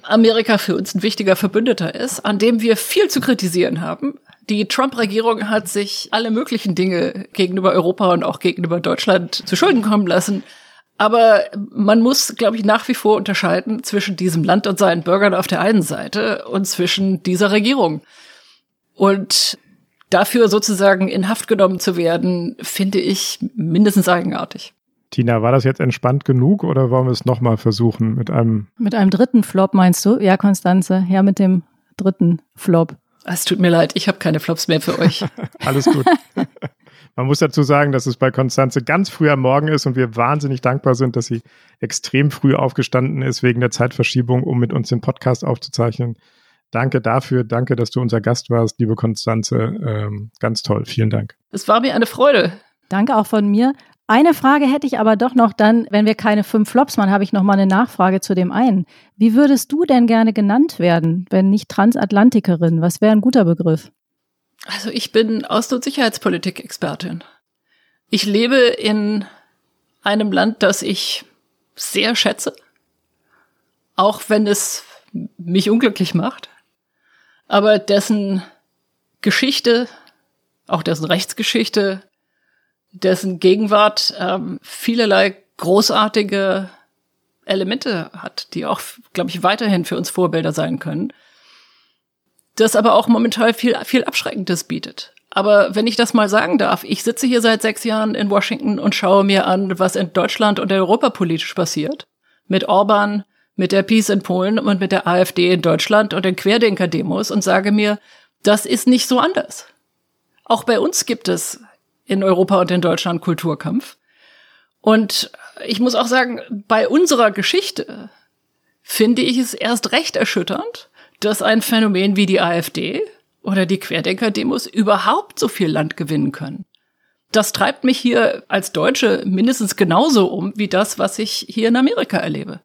Amerika für uns ein wichtiger Verbündeter ist, an dem wir viel zu kritisieren haben. Die Trump-Regierung hat sich alle möglichen Dinge gegenüber Europa und auch gegenüber Deutschland zu Schulden kommen lassen. Aber man muss, glaube ich, nach wie vor unterscheiden zwischen diesem Land und seinen Bürgern auf der einen Seite und zwischen dieser Regierung. Und dafür sozusagen in Haft genommen zu werden, finde ich mindestens eigenartig. Tina, war das jetzt entspannt genug oder wollen wir es nochmal versuchen mit einem? Mit einem dritten Flop meinst du? Ja, Konstanze, ja, mit dem dritten Flop. Es tut mir leid, ich habe keine Flops mehr für euch. Alles gut. Man muss dazu sagen, dass es bei Konstanze ganz früh am Morgen ist und wir wahnsinnig dankbar sind, dass sie extrem früh aufgestanden ist wegen der Zeitverschiebung, um mit uns den Podcast aufzuzeichnen. Danke dafür, danke, dass du unser Gast warst, liebe Konstanze. Ähm, ganz toll, vielen Dank. Es war mir eine Freude. Danke auch von mir. Eine Frage hätte ich aber doch noch dann, wenn wir keine fünf Flops machen, habe ich noch mal eine Nachfrage zu dem einen. Wie würdest du denn gerne genannt werden, wenn nicht Transatlantikerin? Was wäre ein guter Begriff? Also ich bin Außen- und Sicherheitspolitik-Expertin. Ich lebe in einem Land, das ich sehr schätze, auch wenn es mich unglücklich macht, aber dessen Geschichte, auch dessen Rechtsgeschichte dessen Gegenwart ähm, vielerlei großartige Elemente hat, die auch, glaube ich, weiterhin für uns Vorbilder sein können. Das aber auch momentan viel, viel Abschreckendes bietet. Aber wenn ich das mal sagen darf, ich sitze hier seit sechs Jahren in Washington und schaue mir an, was in Deutschland und Europa politisch passiert. Mit Orban, mit der Peace in Polen und mit der AfD in Deutschland und den Querdenker-Demos und sage mir, das ist nicht so anders. Auch bei uns gibt es in Europa und in Deutschland Kulturkampf. Und ich muss auch sagen, bei unserer Geschichte finde ich es erst recht erschütternd, dass ein Phänomen wie die AfD oder die Querdenker-Demos überhaupt so viel Land gewinnen können. Das treibt mich hier als Deutsche mindestens genauso um wie das, was ich hier in Amerika erlebe.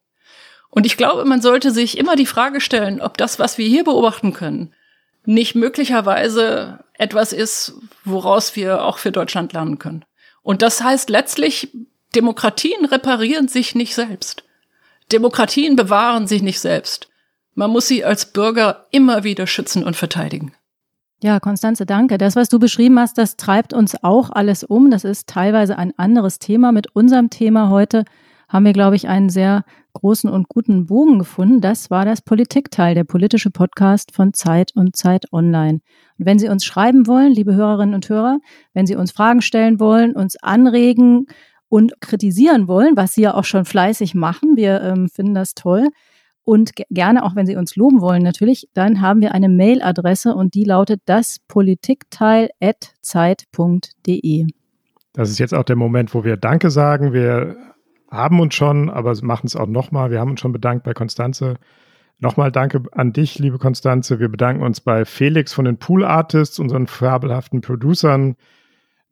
Und ich glaube, man sollte sich immer die Frage stellen, ob das, was wir hier beobachten können, nicht möglicherweise etwas ist, woraus wir auch für Deutschland lernen können. Und das heißt letztlich, Demokratien reparieren sich nicht selbst. Demokratien bewahren sich nicht selbst. Man muss sie als Bürger immer wieder schützen und verteidigen. Ja, Konstanze, danke. Das, was du beschrieben hast, das treibt uns auch alles um. Das ist teilweise ein anderes Thema. Mit unserem Thema heute haben wir, glaube ich, einen sehr großen und guten Bogen gefunden. Das war das Politikteil, der politische Podcast von Zeit und Zeit Online. Und wenn Sie uns schreiben wollen, liebe Hörerinnen und Hörer, wenn Sie uns Fragen stellen wollen, uns anregen und kritisieren wollen, was Sie ja auch schon fleißig machen, wir ähm, finden das toll. Und gerne auch, wenn Sie uns loben wollen, natürlich, dann haben wir eine Mailadresse und die lautet daspolitikteil.zeit.de. Das ist jetzt auch der Moment, wo wir Danke sagen. Wir haben uns schon, aber machen es auch nochmal. Wir haben uns schon bedankt bei Konstanze. Nochmal danke an dich, liebe Konstanze. Wir bedanken uns bei Felix von den Pool Artists, unseren fabelhaften Producern.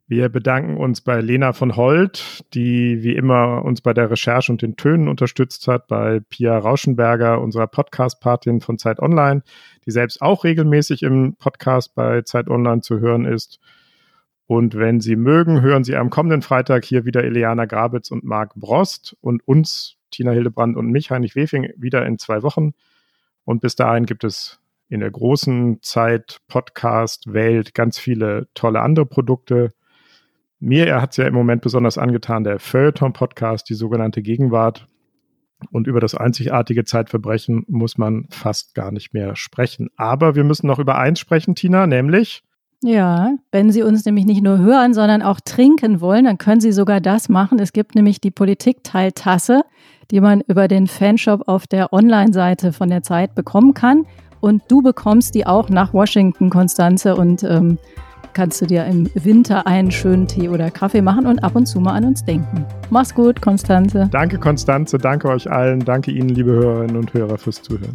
Wir bedanken uns bei Lena von Holt, die wie immer uns bei der Recherche und den Tönen unterstützt hat, bei Pia Rauschenberger, unserer Podcast-Patin von Zeit Online, die selbst auch regelmäßig im Podcast bei Zeit Online zu hören ist. Und wenn Sie mögen, hören Sie am kommenden Freitag hier wieder Eliana Grabitz und Marc Brost und uns, Tina Hildebrand und mich, Heinrich Wefing, wieder in zwei Wochen. Und bis dahin gibt es in der großen Zeit Podcast Welt ganz viele tolle andere Produkte. Mir hat es ja im Moment besonders angetan, der Feuilleton-Podcast, die sogenannte Gegenwart. Und über das einzigartige Zeitverbrechen muss man fast gar nicht mehr sprechen. Aber wir müssen noch über eins sprechen, Tina, nämlich. Ja, wenn Sie uns nämlich nicht nur hören, sondern auch trinken wollen, dann können Sie sogar das machen. Es gibt nämlich die Politikteiltasse, die man über den Fanshop auf der Online-Seite von der Zeit bekommen kann. Und du bekommst die auch nach Washington, Konstanze, und ähm, kannst du dir im Winter einen schönen Tee oder Kaffee machen und ab und zu mal an uns denken. Mach's gut, Konstanze. Danke, Konstanze. Danke euch allen. Danke Ihnen, liebe Hörerinnen und Hörer, fürs Zuhören.